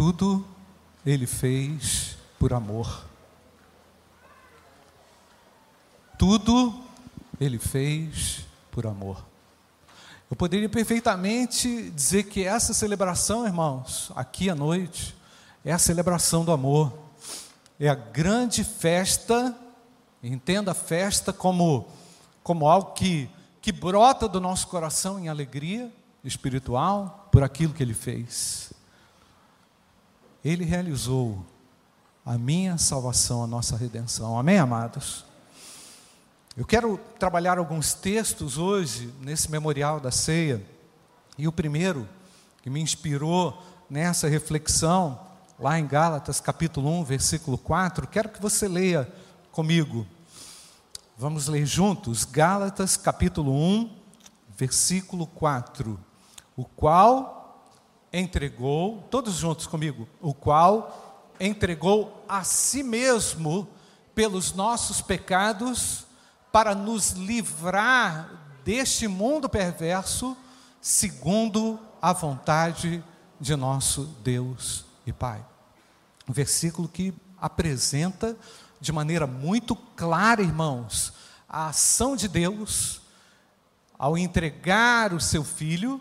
tudo ele fez por amor. Tudo ele fez por amor. Eu poderia perfeitamente dizer que essa celebração, irmãos, aqui à noite, é a celebração do amor. É a grande festa, entenda a festa como, como algo que, que brota do nosso coração em alegria espiritual por aquilo que ele fez. Ele realizou a minha salvação, a nossa redenção. Amém, amados? Eu quero trabalhar alguns textos hoje nesse memorial da ceia. E o primeiro que me inspirou nessa reflexão, lá em Gálatas capítulo 1, versículo 4, quero que você leia comigo. Vamos ler juntos, Gálatas capítulo 1, versículo 4. O qual entregou, todos juntos comigo, o qual entregou a si mesmo pelos nossos pecados para nos livrar deste mundo perverso, segundo a vontade de nosso Deus e Pai. Um versículo que apresenta de maneira muito clara, irmãos, a ação de Deus ao entregar o seu filho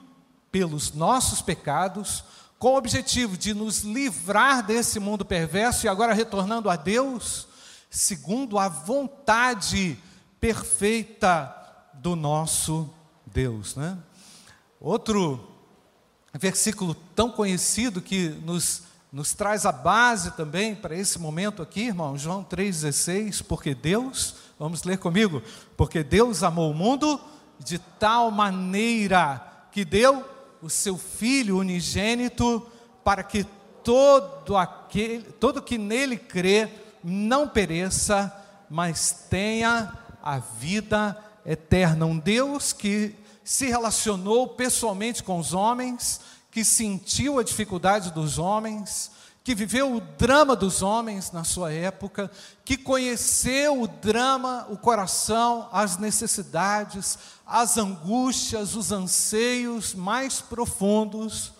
pelos nossos pecados, com o objetivo de nos livrar desse mundo perverso e agora retornando a Deus, segundo a vontade perfeita do nosso Deus. Né? Outro versículo tão conhecido que nos, nos traz a base também para esse momento aqui, irmão, João 3,16, porque Deus, vamos ler comigo, porque Deus amou o mundo de tal maneira que deu o seu Filho unigênito para que todo aquele, todo que nele crê não pereça, mas tenha a vida eterna. Um Deus que se relacionou pessoalmente com os homens, que sentiu a dificuldade dos homens, que viveu o drama dos homens na sua época, que conheceu o drama, o coração, as necessidades, as angústias, os anseios mais profundos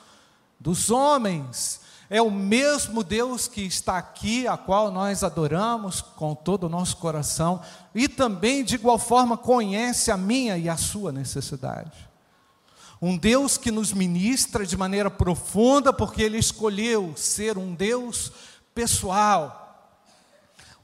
dos homens é o mesmo Deus que está aqui, a qual nós adoramos com todo o nosso coração, e também, de igual forma, conhece a minha e a sua necessidade. Um Deus que nos ministra de maneira profunda, porque Ele escolheu ser um Deus pessoal.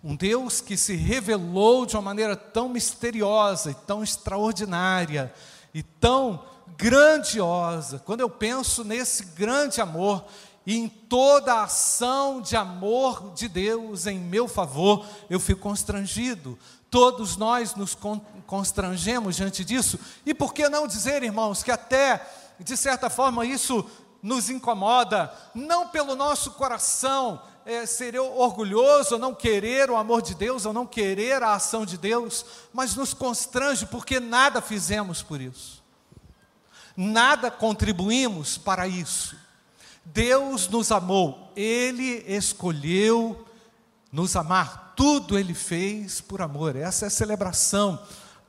Um Deus que se revelou de uma maneira tão misteriosa e tão extraordinária e tão grandiosa. Quando eu penso nesse grande amor, e em toda a ação de amor de Deus em meu favor, eu fico constrangido. Todos nós nos constrangemos diante disso. E por que não dizer, irmãos, que até, de certa forma, isso nos incomoda, não pelo nosso coração é, ser orgulhoso, ou não querer o amor de Deus, ou não querer a ação de Deus, mas nos constrange porque nada fizemos por isso, nada contribuímos para isso. Deus nos amou, Ele escolheu nos amar, tudo Ele fez por amor. Essa é a celebração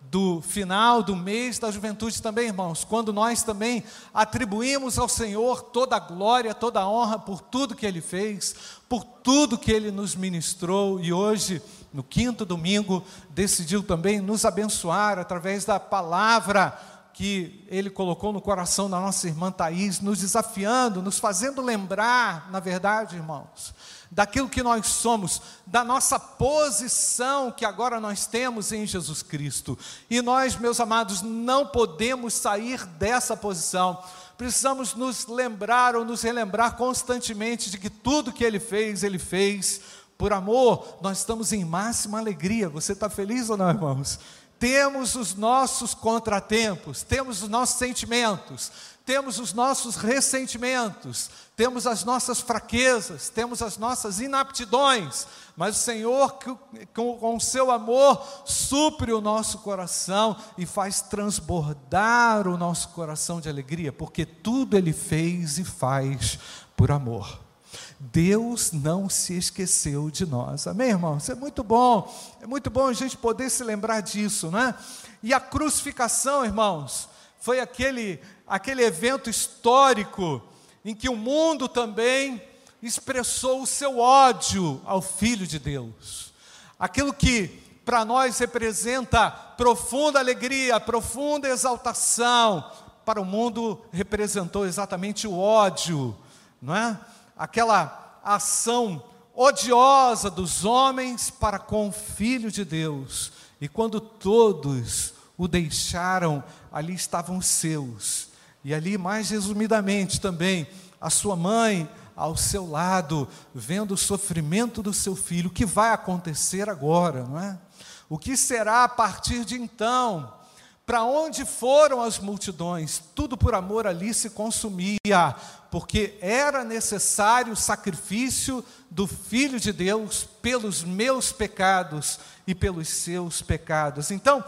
do final do mês da juventude também, irmãos, quando nós também atribuímos ao Senhor toda a glória, toda a honra por tudo que Ele fez, por tudo que Ele nos ministrou e hoje, no quinto domingo, decidiu também nos abençoar através da palavra que Ele colocou no coração da nossa irmã Thais, nos desafiando, nos fazendo lembrar, na verdade, irmãos, daquilo que nós somos, da nossa posição que agora nós temos em Jesus Cristo. E nós, meus amados, não podemos sair dessa posição. Precisamos nos lembrar ou nos relembrar constantemente de que tudo que Ele fez, Ele fez por amor. Nós estamos em máxima alegria. Você está feliz ou não, irmãos? temos os nossos contratempos, temos os nossos sentimentos, temos os nossos ressentimentos, temos as nossas fraquezas, temos as nossas inaptidões, mas o Senhor, com o seu amor, supre o nosso coração e faz transbordar o nosso coração de alegria, porque tudo Ele fez e faz por amor. Deus não se esqueceu de nós. Amém, irmãos? É muito bom, é muito bom a gente poder se lembrar disso, não é? E a crucificação, irmãos, foi aquele, aquele evento histórico em que o mundo também expressou o seu ódio ao Filho de Deus. Aquilo que para nós representa profunda alegria, profunda exaltação, para o mundo representou exatamente o ódio, não é? Aquela ação odiosa dos homens para com o Filho de Deus. E quando todos o deixaram, ali estavam os seus. E ali, mais resumidamente também, a sua mãe ao seu lado, vendo o sofrimento do seu filho, o que vai acontecer agora, não é? O que será a partir de então? Para onde foram as multidões? Tudo por amor ali se consumia, porque era necessário o sacrifício do Filho de Deus pelos meus pecados e pelos seus pecados. Então,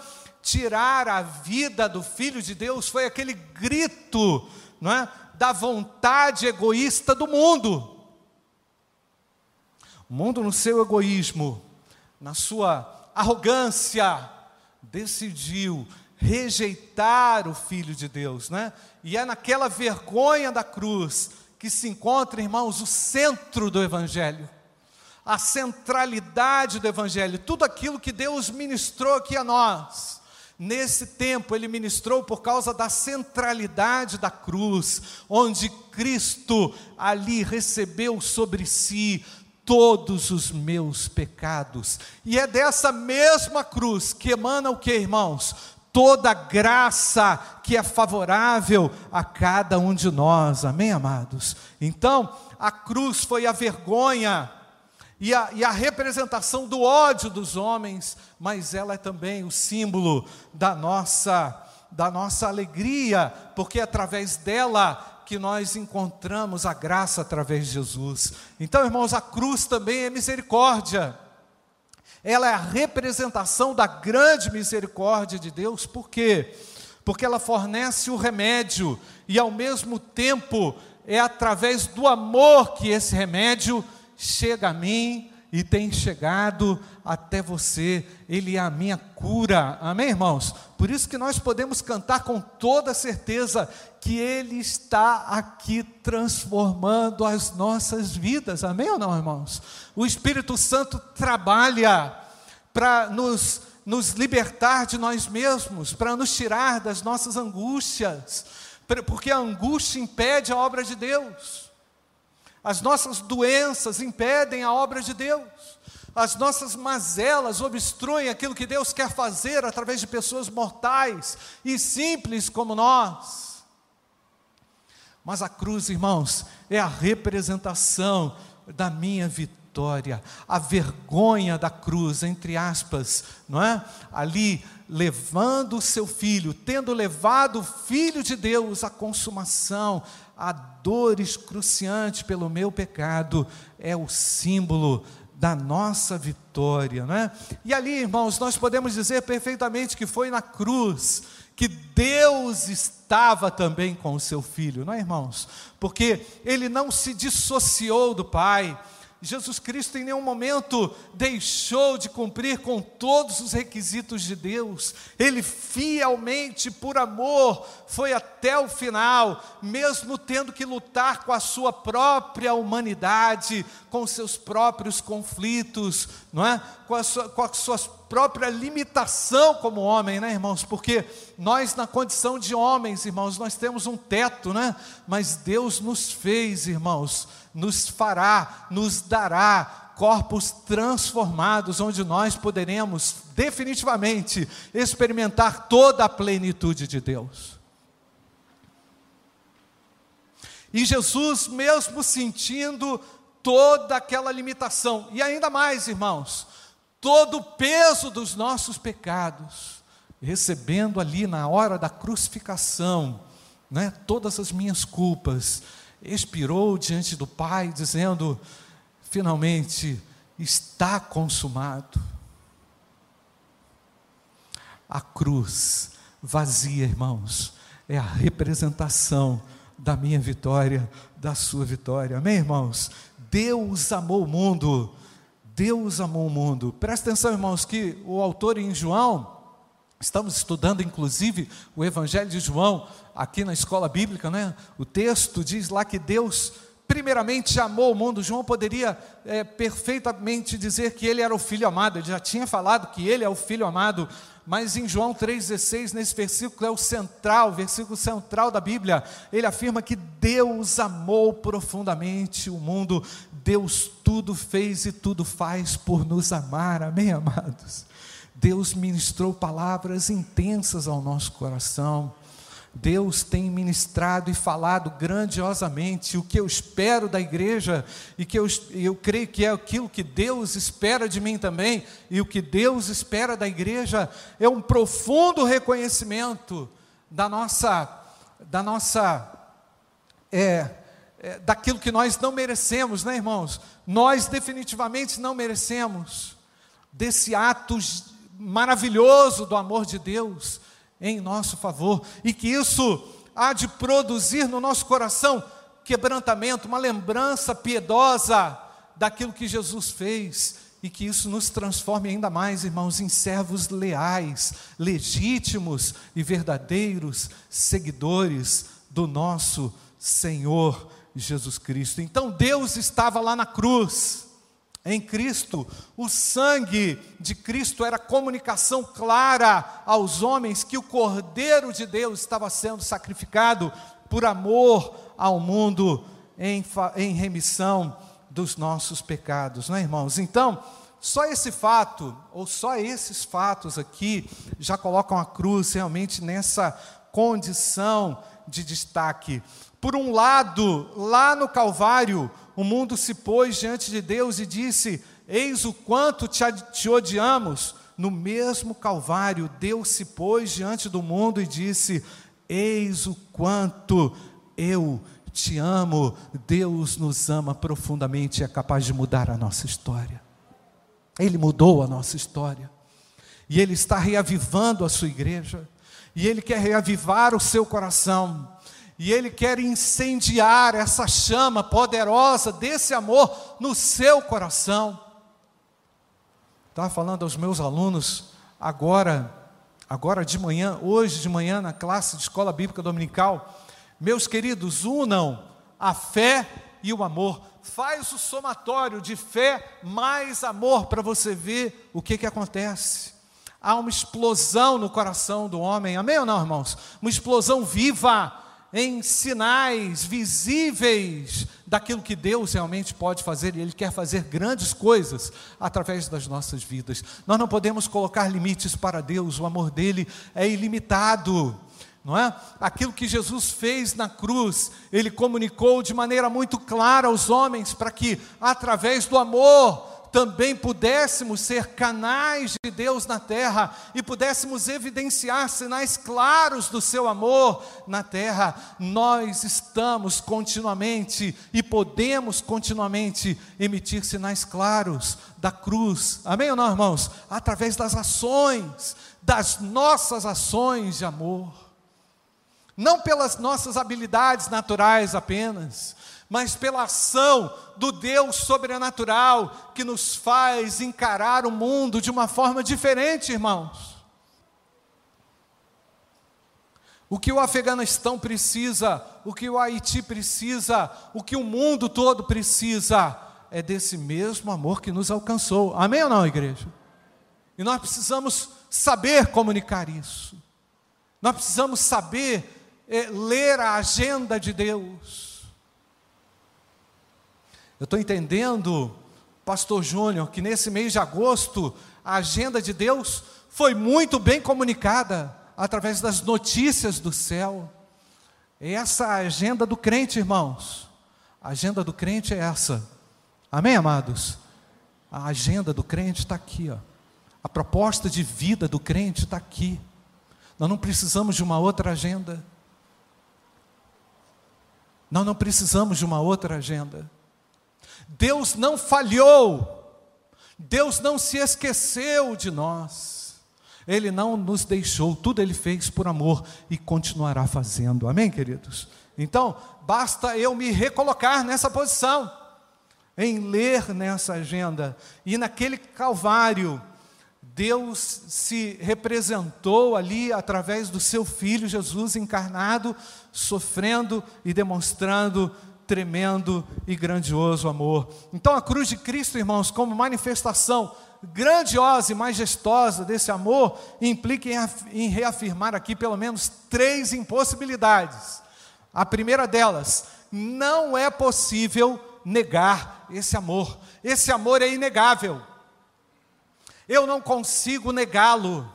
tirar a vida do Filho de Deus foi aquele grito, não é? Da vontade egoísta do mundo. O mundo, no seu egoísmo, na sua arrogância, decidiu rejeitar o Filho de Deus, né? E é naquela vergonha da cruz que se encontra, irmãos, o centro do Evangelho, a centralidade do Evangelho, tudo aquilo que Deus ministrou aqui a nós. Nesse tempo, ele ministrou por causa da centralidade da cruz, onde Cristo ali recebeu sobre si todos os meus pecados. E é dessa mesma cruz que emana o que, irmãos? toda graça que é favorável a cada um de nós, amém, amados? Então, a cruz foi a vergonha e a, e a representação do ódio dos homens, mas ela é também o símbolo da nossa, da nossa alegria, porque é através dela que nós encontramos a graça através de Jesus. Então, irmãos, a cruz também é misericórdia ela é a representação da grande misericórdia de Deus, por quê? Porque ela fornece o remédio e, ao mesmo tempo, é através do amor que esse remédio chega a mim e tem chegado até você, Ele é a minha cura, amém, irmãos? Por isso que nós podemos cantar com toda certeza que Ele está aqui transformando as nossas vidas, amém ou não, irmãos? O Espírito Santo trabalha para nos, nos libertar de nós mesmos, para nos tirar das nossas angústias, porque a angústia impede a obra de Deus. As nossas doenças impedem a obra de Deus. As nossas mazelas obstruem aquilo que Deus quer fazer através de pessoas mortais e simples como nós. Mas a cruz, irmãos, é a representação da minha vitória, a vergonha da cruz, entre aspas, não é? Ali levando o seu filho, tendo levado o filho de Deus à consumação, a dor excruciante pelo meu pecado, é o símbolo da nossa vitória, não é? E ali, irmãos, nós podemos dizer perfeitamente que foi na cruz que Deus estava também com o seu filho, não é, irmãos? Porque ele não se dissociou do Pai, Jesus Cristo em nenhum momento deixou de cumprir com todos os requisitos de Deus, ele fielmente, por amor, foi até o final, mesmo tendo que lutar com a sua própria humanidade, com seus próprios conflitos, não é? com, a sua, com a sua própria limitação como homem, né, irmãos? Porque nós, na condição de homens, irmãos, nós temos um teto, né? Mas Deus nos fez, irmãos nos fará, nos dará corpos transformados, onde nós poderemos definitivamente experimentar toda a plenitude de Deus. E Jesus, mesmo sentindo toda aquela limitação, e ainda mais, irmãos, todo o peso dos nossos pecados, recebendo ali na hora da crucificação, né, todas as minhas culpas, expirou diante do Pai, dizendo: finalmente está consumado. A cruz vazia, irmãos, é a representação da minha vitória, da sua vitória. Amém, irmãos? Deus amou o mundo. Deus amou o mundo. Presta atenção, irmãos, que o autor em João, estamos estudando inclusive o Evangelho de João, aqui na escola bíblica, né? O texto diz lá que Deus primeiramente amou o mundo. João poderia é, perfeitamente dizer que ele era o filho amado, ele já tinha falado que ele é o filho amado, mas em João 3,16, nesse versículo é o central, versículo central da Bíblia, ele afirma que Deus amou profundamente o mundo, Deus tudo fez e tudo faz por nos amar, amém, amados? Deus ministrou palavras intensas ao nosso coração. Deus tem ministrado e falado grandiosamente o que eu espero da igreja e que eu, eu creio que é aquilo que Deus espera de mim também e o que Deus espera da igreja é um profundo reconhecimento da nossa da nossa é, é, daquilo que nós não merecemos, né, irmãos? Nós definitivamente não merecemos desse ato maravilhoso do amor de Deus em nosso favor e que isso há de produzir no nosso coração quebrantamento, uma lembrança piedosa daquilo que Jesus fez e que isso nos transforme ainda mais, irmãos, em servos leais, legítimos e verdadeiros seguidores do nosso Senhor Jesus Cristo. Então Deus estava lá na cruz em Cristo. O sangue de Cristo era comunicação clara aos homens que o Cordeiro de Deus estava sendo sacrificado por amor ao mundo em, em remissão dos nossos pecados, não é, irmãos? Então, só esse fato, ou só esses fatos aqui, já colocam a cruz realmente nessa condição de destaque. Por um lado, lá no Calvário, o mundo se pôs diante de Deus e disse: Eis o quanto te, te odiamos. No mesmo Calvário, Deus se pôs diante do mundo e disse: Eis o quanto eu te amo. Deus nos ama profundamente e é capaz de mudar a nossa história. Ele mudou a nossa história. E Ele está reavivando a sua igreja. E Ele quer reavivar o seu coração e Ele quer incendiar essa chama poderosa desse amor no seu coração. Estava falando aos meus alunos agora, agora de manhã, hoje de manhã, na classe de escola bíblica dominical. Meus queridos, unam a fé e o amor. Faz o somatório de fé mais amor para você ver o que, que acontece. Há uma explosão no coração do homem, amém ou não, irmãos? Uma explosão viva em sinais visíveis daquilo que Deus realmente pode fazer, e Ele quer fazer grandes coisas através das nossas vidas. Nós não podemos colocar limites para Deus, o amor dele é ilimitado. Não é? Aquilo que Jesus fez na cruz, ele comunicou de maneira muito clara aos homens para que através do amor também pudéssemos ser canais de Deus na terra e pudéssemos evidenciar sinais claros do seu amor na terra, nós estamos continuamente e podemos continuamente emitir sinais claros da cruz. Amém ou não, irmãos? Através das ações, das nossas ações de amor. Não pelas nossas habilidades naturais apenas, mas pela ação do Deus sobrenatural que nos faz encarar o mundo de uma forma diferente, irmãos. O que o Afeganistão precisa, o que o Haiti precisa, o que o mundo todo precisa, é desse mesmo amor que nos alcançou. Amém ou não, igreja? E nós precisamos saber comunicar isso. Nós precisamos saber é, ler a agenda de Deus. Eu estou entendendo, Pastor Júnior, que nesse mês de agosto a agenda de Deus foi muito bem comunicada através das notícias do céu. Essa é a agenda do crente, irmãos. A agenda do crente é essa. Amém, amados? A agenda do crente está aqui, ó. A proposta de vida do crente está aqui. Nós não precisamos de uma outra agenda. Nós não precisamos de uma outra agenda. Deus não falhou, Deus não se esqueceu de nós, Ele não nos deixou, tudo Ele fez por amor e continuará fazendo, amém, queridos? Então, basta eu me recolocar nessa posição, em ler nessa agenda, e naquele Calvário, Deus se representou ali através do seu Filho Jesus encarnado, sofrendo e demonstrando tremendo e grandioso amor. Então a cruz de Cristo, irmãos, como manifestação grandiosa e majestosa desse amor, implica em reafirmar aqui pelo menos três impossibilidades. A primeira delas, não é possível negar esse amor. Esse amor é inegável. Eu não consigo negá-lo.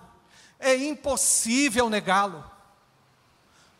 É impossível negá-lo.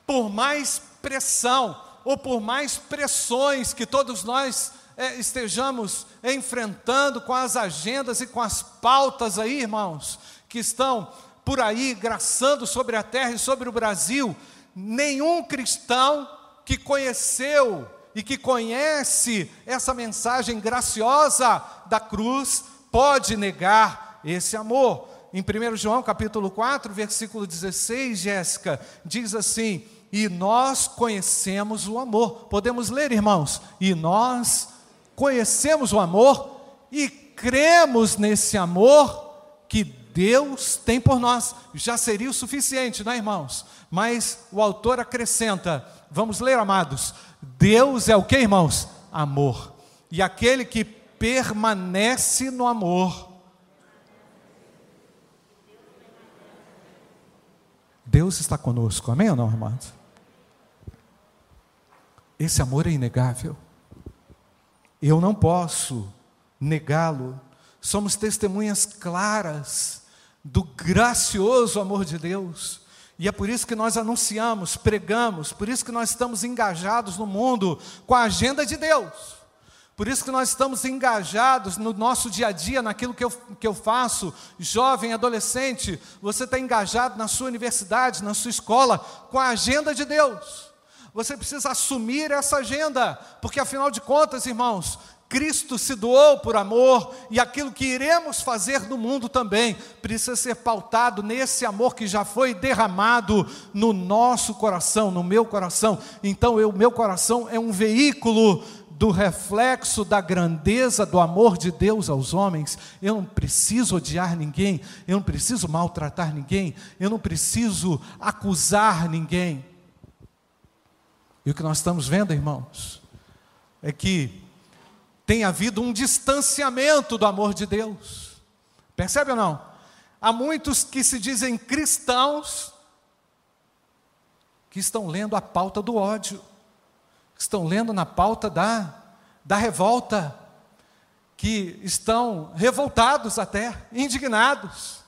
Por mais pressão ou por mais pressões que todos nós é, estejamos enfrentando com as agendas e com as pautas aí, irmãos, que estão por aí graçando sobre a terra e sobre o Brasil, nenhum cristão que conheceu e que conhece essa mensagem graciosa da cruz pode negar esse amor. Em 1 João capítulo 4, versículo 16, Jéssica, diz assim: E nós conhecemos o amor. Podemos ler, irmãos? E nós conhecemos o amor e cremos nesse amor que Deus tem por nós. Já seria o suficiente, não é, irmãos? Mas o autor acrescenta: vamos ler, amados. Deus é o que, irmãos? Amor. E aquele que permanece no amor, Deus está conosco, amém ou não, irmãos? Esse amor é inegável. Eu não posso negá-lo. Somos testemunhas claras do gracioso amor de Deus. E é por isso que nós anunciamos, pregamos, por isso que nós estamos engajados no mundo com a agenda de Deus. Por isso que nós estamos engajados no nosso dia a dia, naquilo que eu, que eu faço, jovem, adolescente, você está engajado na sua universidade, na sua escola, com a agenda de Deus. Você precisa assumir essa agenda, porque afinal de contas, irmãos, Cristo se doou por amor e aquilo que iremos fazer no mundo também precisa ser pautado nesse amor que já foi derramado no nosso coração, no meu coração. Então, o meu coração é um veículo do reflexo da grandeza do amor de Deus aos homens. Eu não preciso odiar ninguém, eu não preciso maltratar ninguém, eu não preciso acusar ninguém. E o que nós estamos vendo, irmãos, é que tem havido um distanciamento do amor de Deus. Percebe ou não? Há muitos que se dizem cristãos que estão lendo a pauta do ódio, estão lendo na pauta da, da revolta, que estão revoltados até, indignados.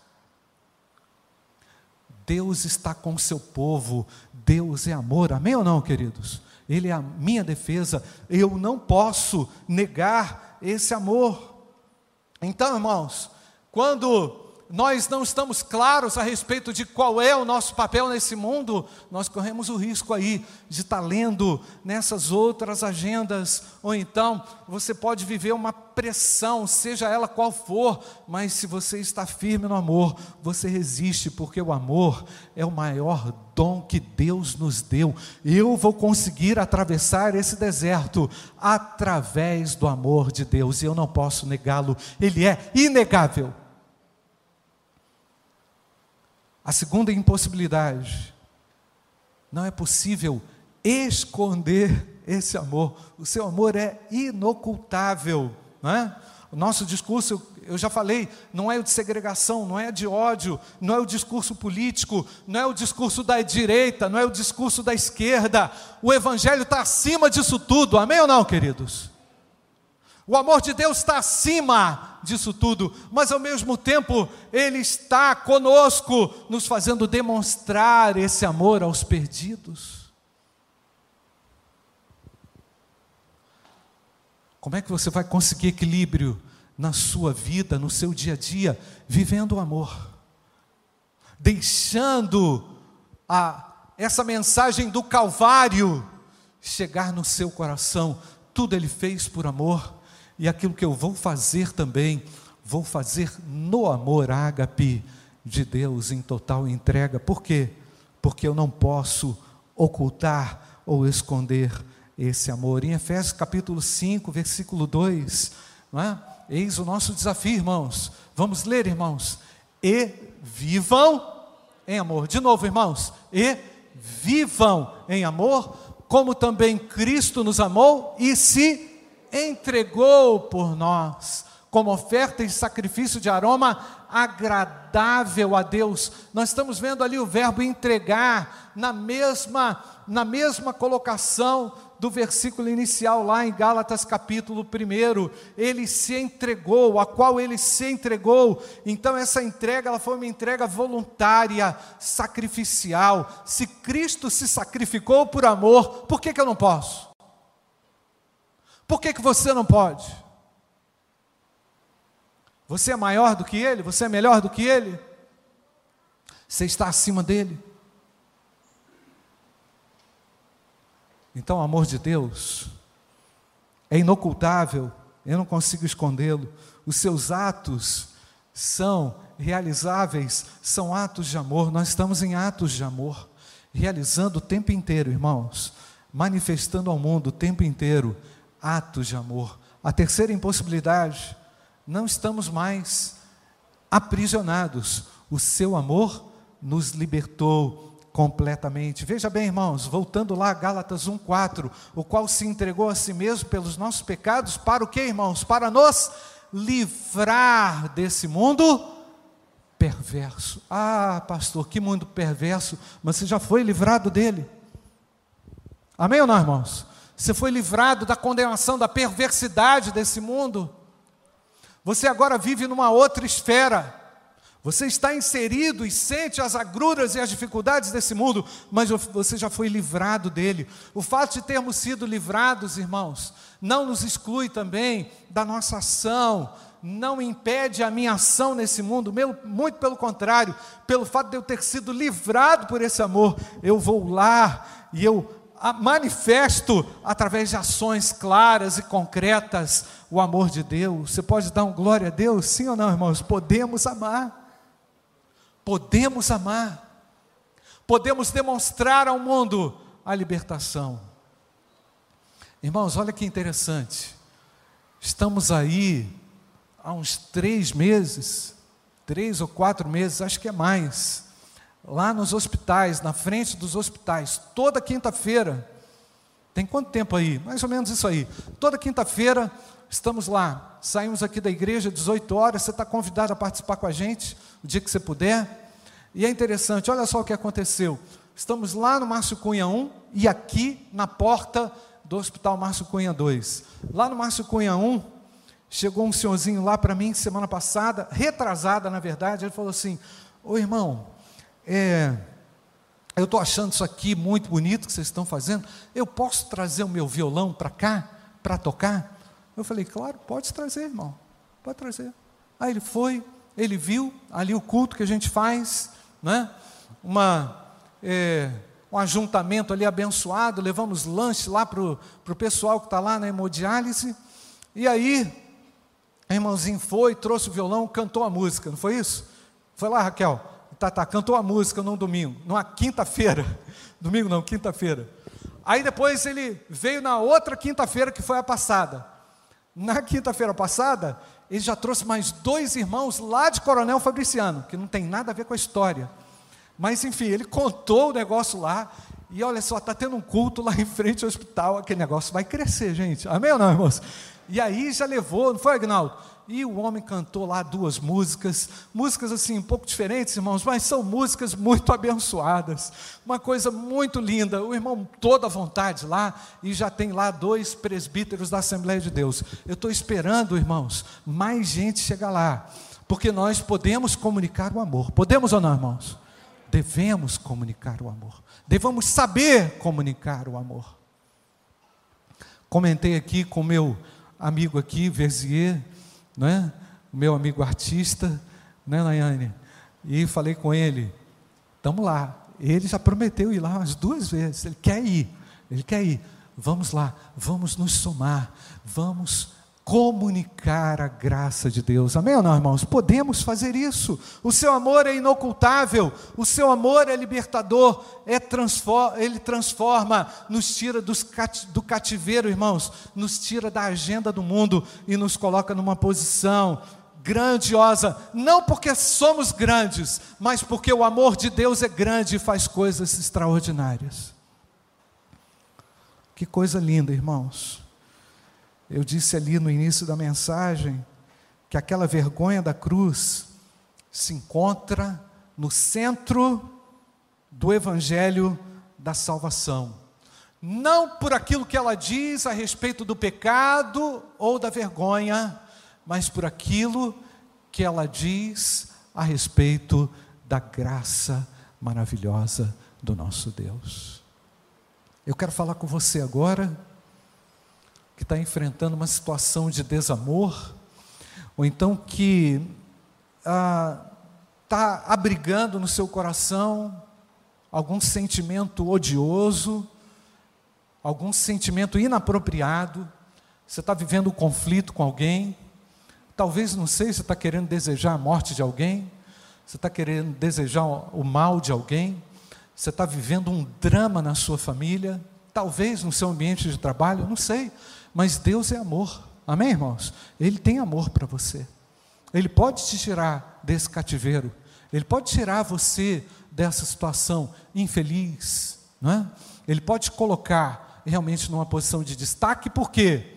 Deus está com o seu povo, Deus é amor, amém ou não, queridos? Ele é a minha defesa, eu não posso negar esse amor. Então, irmãos, quando nós não estamos claros a respeito de qual é o nosso papel nesse mundo, nós corremos o risco aí de estar lendo nessas outras agendas, ou então você pode viver uma pressão, seja ela qual for, mas se você está firme no amor, você resiste, porque o amor é o maior dom que Deus nos deu. Eu vou conseguir atravessar esse deserto através do amor de Deus, e eu não posso negá-lo, ele é inegável. A segunda impossibilidade, não é possível esconder esse amor. O seu amor é inocultável, não é? O nosso discurso, eu já falei, não é o de segregação, não é de ódio, não é o discurso político, não é o discurso da direita, não é o discurso da esquerda. O Evangelho está acima disso tudo, amém ou não, queridos? O amor de Deus está acima disso tudo, mas ao mesmo tempo Ele está conosco, nos fazendo demonstrar esse amor aos perdidos. Como é que você vai conseguir equilíbrio na sua vida, no seu dia a dia, vivendo o amor, deixando a, essa mensagem do Calvário chegar no seu coração? Tudo Ele fez por amor e aquilo que eu vou fazer também, vou fazer no amor ágape de Deus em total entrega. Por quê? Porque eu não posso ocultar ou esconder esse amor. Em Efésios capítulo 5, versículo 2, não é? eis o nosso desafio, irmãos. Vamos ler, irmãos. E vivam em amor. De novo, irmãos. E vivam em amor como também Cristo nos amou e se entregou por nós, como oferta e sacrifício de aroma agradável a Deus. Nós estamos vendo ali o verbo entregar na mesma na mesma colocação do versículo inicial lá em Gálatas capítulo 1, ele se entregou, a qual ele se entregou. Então essa entrega, ela foi uma entrega voluntária, sacrificial. Se Cristo se sacrificou por amor, por que, que eu não posso? Por que, que você não pode? Você é maior do que ele? Você é melhor do que ele? Você está acima dele? Então, o amor de Deus é inocultável, eu não consigo escondê-lo. Os seus atos são realizáveis, são atos de amor. Nós estamos em atos de amor, realizando o tempo inteiro, irmãos, manifestando ao mundo o tempo inteiro atos de amor. A terceira impossibilidade, não estamos mais aprisionados. O seu amor nos libertou completamente. Veja bem, irmãos, voltando lá a Gálatas 1:4, o qual se entregou a si mesmo pelos nossos pecados, para o que, irmãos? Para nos livrar desse mundo perverso. Ah, pastor, que mundo perverso, mas você já foi livrado dele. Amém ou não, irmãos? Você foi livrado da condenação, da perversidade desse mundo. Você agora vive numa outra esfera. Você está inserido e sente as agruras e as dificuldades desse mundo, mas você já foi livrado dele. O fato de termos sido livrados, irmãos, não nos exclui também da nossa ação, não impede a minha ação nesse mundo, muito pelo contrário, pelo fato de eu ter sido livrado por esse amor, eu vou lá e eu manifesto através de ações claras e concretas o amor de Deus. Você pode dar um glória a Deus? Sim ou não, irmãos? Podemos amar podemos amar, podemos demonstrar ao mundo a libertação. Irmãos, olha que interessante, estamos aí há uns três meses, três ou quatro meses, acho que é mais, lá nos hospitais, na frente dos hospitais, toda quinta-feira, tem quanto tempo aí? Mais ou menos isso aí. Toda quinta-feira estamos lá. Saímos aqui da igreja 18 horas. Você está convidado a participar com a gente o dia que você puder. E é interessante, olha só o que aconteceu. Estamos lá no Márcio Cunha 1 e aqui na porta do Hospital Márcio Cunha 2. Lá no Márcio Cunha 1, chegou um senhorzinho lá para mim semana passada, retrasada na verdade, ele falou assim: Ô irmão, é, eu estou achando isso aqui muito bonito que vocês estão fazendo, eu posso trazer o meu violão para cá, para tocar? Eu falei: Claro, pode trazer, irmão, pode trazer. Aí ele foi, ele viu ali o culto que a gente faz, né? Uma, é, um ajuntamento ali abençoado, levamos lanche lá para o pessoal que está lá na hemodiálise, e aí, a irmãozinho foi, trouxe o violão, cantou a música, não foi isso? Foi lá, Raquel, tá, tá, cantou a música num domingo, numa quinta-feira, domingo não, quinta-feira. Aí depois ele veio na outra quinta-feira que foi a passada. Na quinta-feira passada, ele já trouxe mais dois irmãos lá de Coronel Fabriciano, que não tem nada a ver com a história. Mas enfim, ele contou o negócio lá, e olha só, está tendo um culto lá em frente ao hospital, aquele negócio vai crescer, gente. Amém ou não, irmãos? E aí já levou, não foi, Agnaldo? E o homem cantou lá duas músicas, músicas assim, um pouco diferentes, irmãos, mas são músicas muito abençoadas, uma coisa muito linda. O irmão toda à vontade lá, e já tem lá dois presbíteros da Assembleia de Deus. Eu estou esperando, irmãos, mais gente chegar lá, porque nós podemos comunicar o amor. Podemos ou não, irmãos? Devemos comunicar o amor, devemos saber comunicar o amor. Comentei aqui com meu amigo aqui, Verzier, né? meu amigo artista, né, Nayane? E falei com ele, estamos lá. Ele já prometeu ir lá umas duas vezes, ele quer ir, ele quer ir. Vamos lá, vamos nos somar, vamos comunicar a graça de Deus. Amém ou não, irmãos? Podemos fazer isso. O seu amor é inocultável, o seu amor é libertador, é transforma, ele transforma, nos tira cati, do cativeiro, irmãos, nos tira da agenda do mundo e nos coloca numa posição grandiosa, não porque somos grandes, mas porque o amor de Deus é grande e faz coisas extraordinárias. Que coisa linda, irmãos. Eu disse ali no início da mensagem que aquela vergonha da cruz se encontra no centro do evangelho da salvação. Não por aquilo que ela diz a respeito do pecado ou da vergonha, mas por aquilo que ela diz a respeito da graça maravilhosa do nosso Deus. Eu quero falar com você agora, que está enfrentando uma situação de desamor, ou então que está ah, abrigando no seu coração algum sentimento odioso, algum sentimento inapropriado, você está vivendo um conflito com alguém, talvez, não sei, você está querendo desejar a morte de alguém, você está querendo desejar o mal de alguém, você está vivendo um drama na sua família, talvez no seu ambiente de trabalho, não sei, mas Deus é amor, amém, irmãos? Ele tem amor para você, Ele pode te tirar desse cativeiro, Ele pode tirar você dessa situação infeliz, não é? Ele pode te colocar realmente numa posição de destaque, por quê?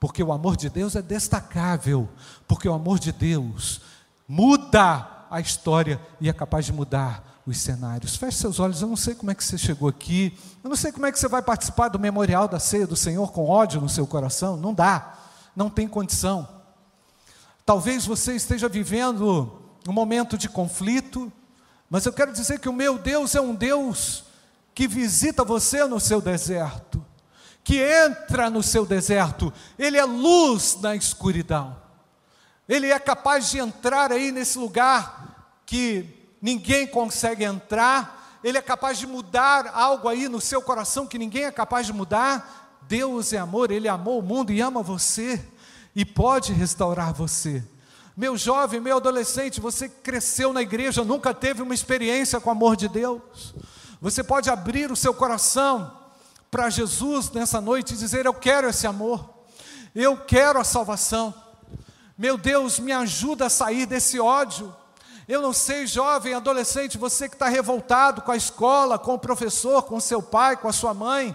Porque o amor de Deus é destacável, porque o amor de Deus muda a história e é capaz de mudar os cenários. Feche seus olhos, eu não sei como é que você chegou aqui, eu não sei como é que você vai participar do memorial da ceia do Senhor com ódio no seu coração, não dá, não tem condição. Talvez você esteja vivendo um momento de conflito, mas eu quero dizer que o meu Deus é um Deus que visita você no seu deserto, que entra no seu deserto, Ele é luz na escuridão. Ele é capaz de entrar aí nesse lugar que ninguém consegue entrar, ele é capaz de mudar algo aí no seu coração que ninguém é capaz de mudar. Deus é amor, ele amou o mundo e ama você e pode restaurar você. Meu jovem, meu adolescente, você cresceu na igreja, nunca teve uma experiência com o amor de Deus. Você pode abrir o seu coração para Jesus nessa noite e dizer: Eu quero esse amor, eu quero a salvação. Meu Deus, me ajuda a sair desse ódio. Eu não sei, jovem, adolescente, você que está revoltado com a escola, com o professor, com seu pai, com a sua mãe,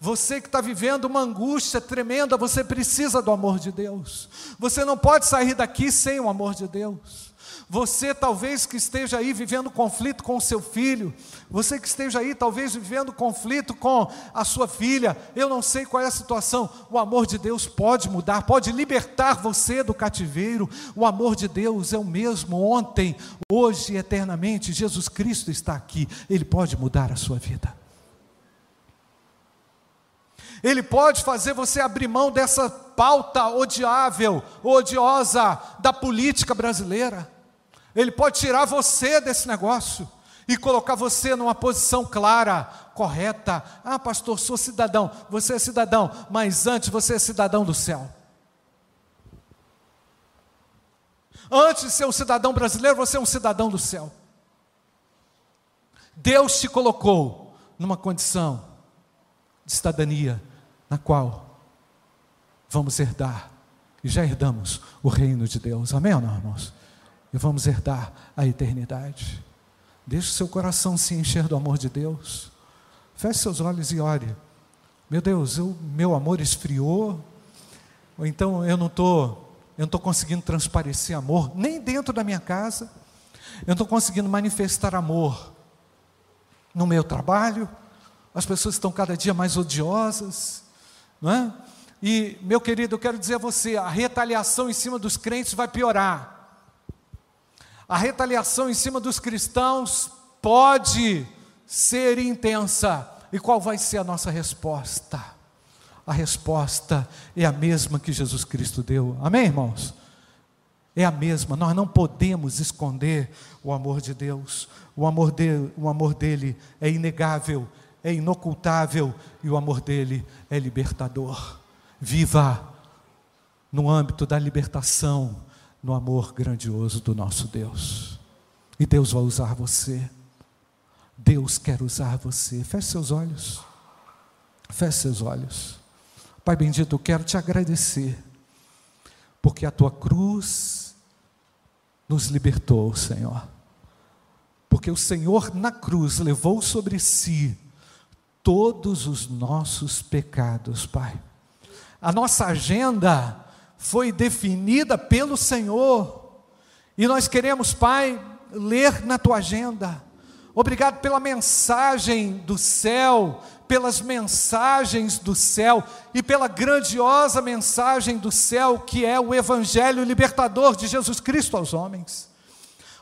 você que está vivendo uma angústia tremenda, você precisa do amor de Deus. Você não pode sair daqui sem o amor de Deus. Você talvez que esteja aí vivendo conflito com o seu filho, você que esteja aí talvez vivendo conflito com a sua filha, eu não sei qual é a situação. O amor de Deus pode mudar, pode libertar você do cativeiro. O amor de Deus é o mesmo ontem, hoje e eternamente. Jesus Cristo está aqui, ele pode mudar a sua vida. Ele pode fazer você abrir mão dessa pauta odiável, odiosa da política brasileira. Ele pode tirar você desse negócio e colocar você numa posição clara, correta. Ah, pastor, sou cidadão. Você é cidadão, mas antes você é cidadão do céu. Antes de ser um cidadão brasileiro, você é um cidadão do céu. Deus te colocou numa condição de cidadania na qual vamos herdar, e já herdamos o reino de Deus. Amém ou não, irmãos? E vamos herdar a eternidade. Deixe o seu coração se encher do amor de Deus. Feche seus olhos e ore. Meu Deus, eu, meu amor esfriou, ou então eu não estou eu não estou conseguindo transparecer amor, nem dentro da minha casa, eu não estou conseguindo manifestar amor no meu trabalho, as pessoas estão cada dia mais odiosas, não é? E, meu querido, eu quero dizer a você: a retaliação em cima dos crentes vai piorar. A retaliação em cima dos cristãos pode ser intensa. E qual vai ser a nossa resposta? A resposta é a mesma que Jesus Cristo deu. Amém, irmãos? É a mesma. Nós não podemos esconder o amor de Deus. O amor, de, o amor dele é inegável, é inocultável e o amor dele é libertador. Viva no âmbito da libertação no amor grandioso do nosso Deus. E Deus vai usar você. Deus quer usar você. Feche seus olhos. Feche seus olhos. Pai bendito, eu quero te agradecer, porque a tua cruz nos libertou, Senhor. Porque o Senhor na cruz levou sobre si todos os nossos pecados, Pai. A nossa agenda foi definida pelo Senhor, e nós queremos, Pai, ler na tua agenda. Obrigado pela mensagem do céu, pelas mensagens do céu e pela grandiosa mensagem do céu que é o Evangelho libertador de Jesus Cristo aos homens.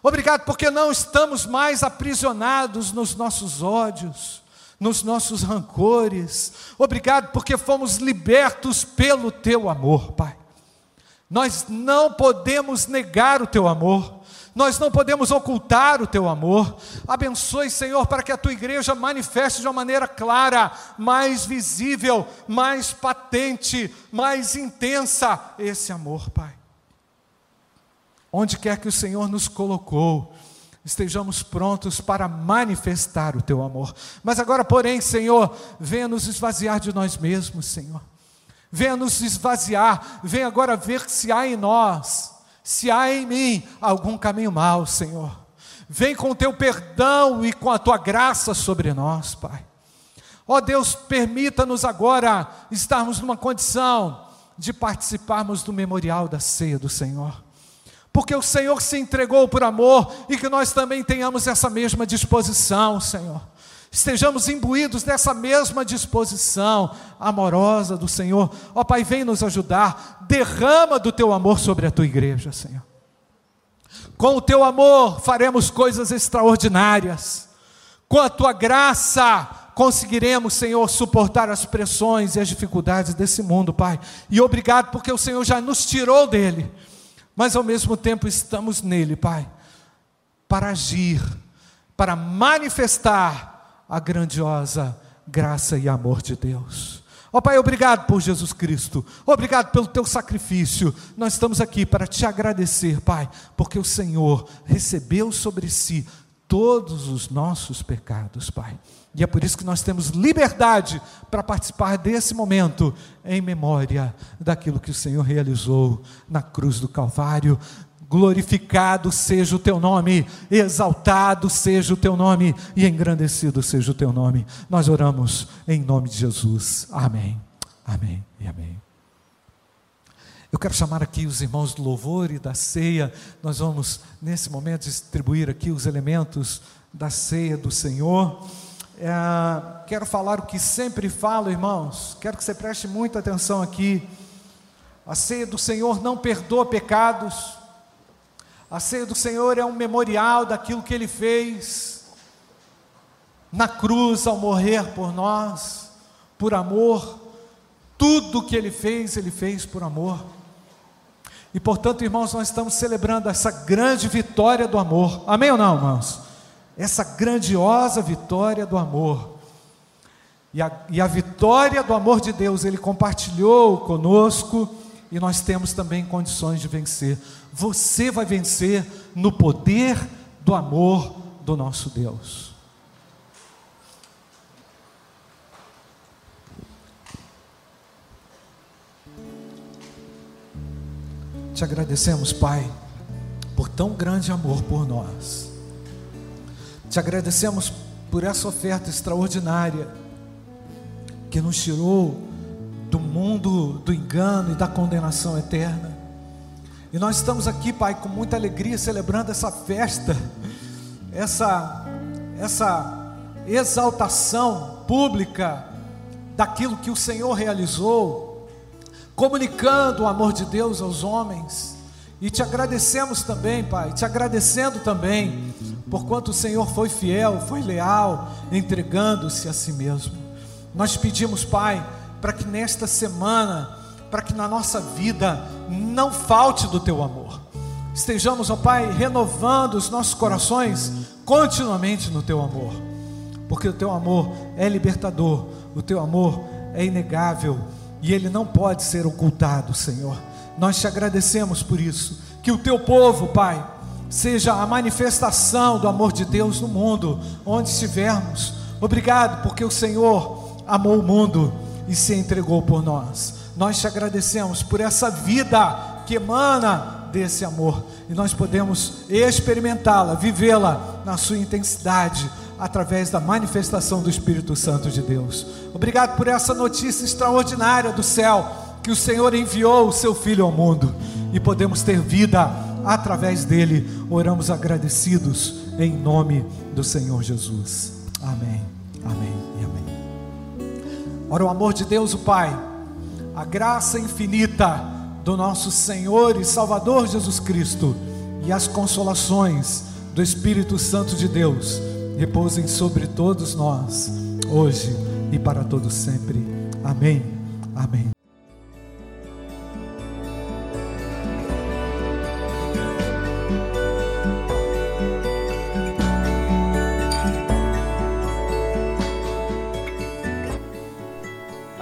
Obrigado porque não estamos mais aprisionados nos nossos ódios, nos nossos rancores. Obrigado porque fomos libertos pelo teu amor, Pai. Nós não podemos negar o teu amor. Nós não podemos ocultar o teu amor. Abençoe, Senhor, para que a tua igreja manifeste de uma maneira clara, mais visível, mais patente, mais intensa esse amor, Pai. Onde quer que o Senhor nos colocou, estejamos prontos para manifestar o teu amor. Mas agora, porém, Senhor, venha nos esvaziar de nós mesmos, Senhor. Venha nos esvaziar, venha agora ver se há em nós, se há em mim algum caminho mau, Senhor. Vem com o teu perdão e com a tua graça sobre nós, Pai. Ó Deus, permita-nos agora estarmos numa condição de participarmos do memorial da ceia do Senhor porque o Senhor se entregou por amor e que nós também tenhamos essa mesma disposição, Senhor. Estejamos imbuídos dessa mesma disposição amorosa do Senhor. Ó Pai, vem nos ajudar. Derrama do teu amor sobre a tua igreja, Senhor. Com o teu amor faremos coisas extraordinárias. Com a tua graça conseguiremos, Senhor, suportar as pressões e as dificuldades desse mundo, Pai. E obrigado porque o Senhor já nos tirou dele mas ao mesmo tempo estamos nele, Pai, para agir, para manifestar a grandiosa graça e amor de Deus. Ó oh, Pai, obrigado por Jesus Cristo, obrigado pelo teu sacrifício. Nós estamos aqui para te agradecer, Pai, porque o Senhor recebeu sobre si todos os nossos pecados, Pai. E é por isso que nós temos liberdade para participar desse momento em memória daquilo que o Senhor realizou na cruz do Calvário. Glorificado seja o teu nome, exaltado seja o teu nome e engrandecido seja o teu nome. Nós oramos em nome de Jesus. Amém. Amém e amém. Eu quero chamar aqui os irmãos do louvor e da ceia. Nós vamos, nesse momento, distribuir aqui os elementos da ceia do Senhor. É, quero falar o que sempre falo, irmãos. Quero que você preste muita atenção aqui. A ceia do Senhor não perdoa pecados. A ceia do Senhor é um memorial daquilo que Ele fez na cruz ao morrer por nós, por amor. Tudo que Ele fez, Ele fez por amor. E portanto, irmãos, nós estamos celebrando essa grande vitória do amor. Amém ou não, irmãos? essa grandiosa vitória do amor. E a, e a vitória do amor de Deus, Ele compartilhou conosco, e nós temos também condições de vencer. Você vai vencer no poder do amor do nosso Deus. Te agradecemos, Pai, por tão grande amor por nós. Te agradecemos por essa oferta extraordinária que nos tirou do mundo do engano e da condenação eterna. E nós estamos aqui, Pai, com muita alegria celebrando essa festa, essa essa exaltação pública daquilo que o Senhor realizou, comunicando o amor de Deus aos homens. E te agradecemos também, Pai, te agradecendo também porquanto o Senhor foi fiel, foi leal, entregando-se a si mesmo. Nós pedimos, Pai, para que nesta semana, para que na nossa vida não falte do teu amor. Estejamos, ó Pai, renovando os nossos corações continuamente no teu amor, porque o teu amor é libertador, o teu amor é inegável e ele não pode ser ocultado, Senhor. Nós te agradecemos por isso. Que o teu povo, Pai, seja a manifestação do amor de Deus no mundo, onde estivermos. Obrigado, porque o Senhor amou o mundo e se entregou por nós. Nós te agradecemos por essa vida que emana desse amor e nós podemos experimentá-la, vivê-la na sua intensidade, através da manifestação do Espírito Santo de Deus. Obrigado por essa notícia extraordinária do céu, que o Senhor enviou o seu Filho ao mundo e podemos ter vida através dele. Oramos agradecidos em nome do Senhor Jesus. Amém, amém e amém. Ora, o amor de Deus, o Pai, a graça infinita do nosso Senhor e Salvador Jesus Cristo e as consolações do Espírito Santo de Deus repousem sobre todos nós, hoje e para todos sempre. Amém. Amém.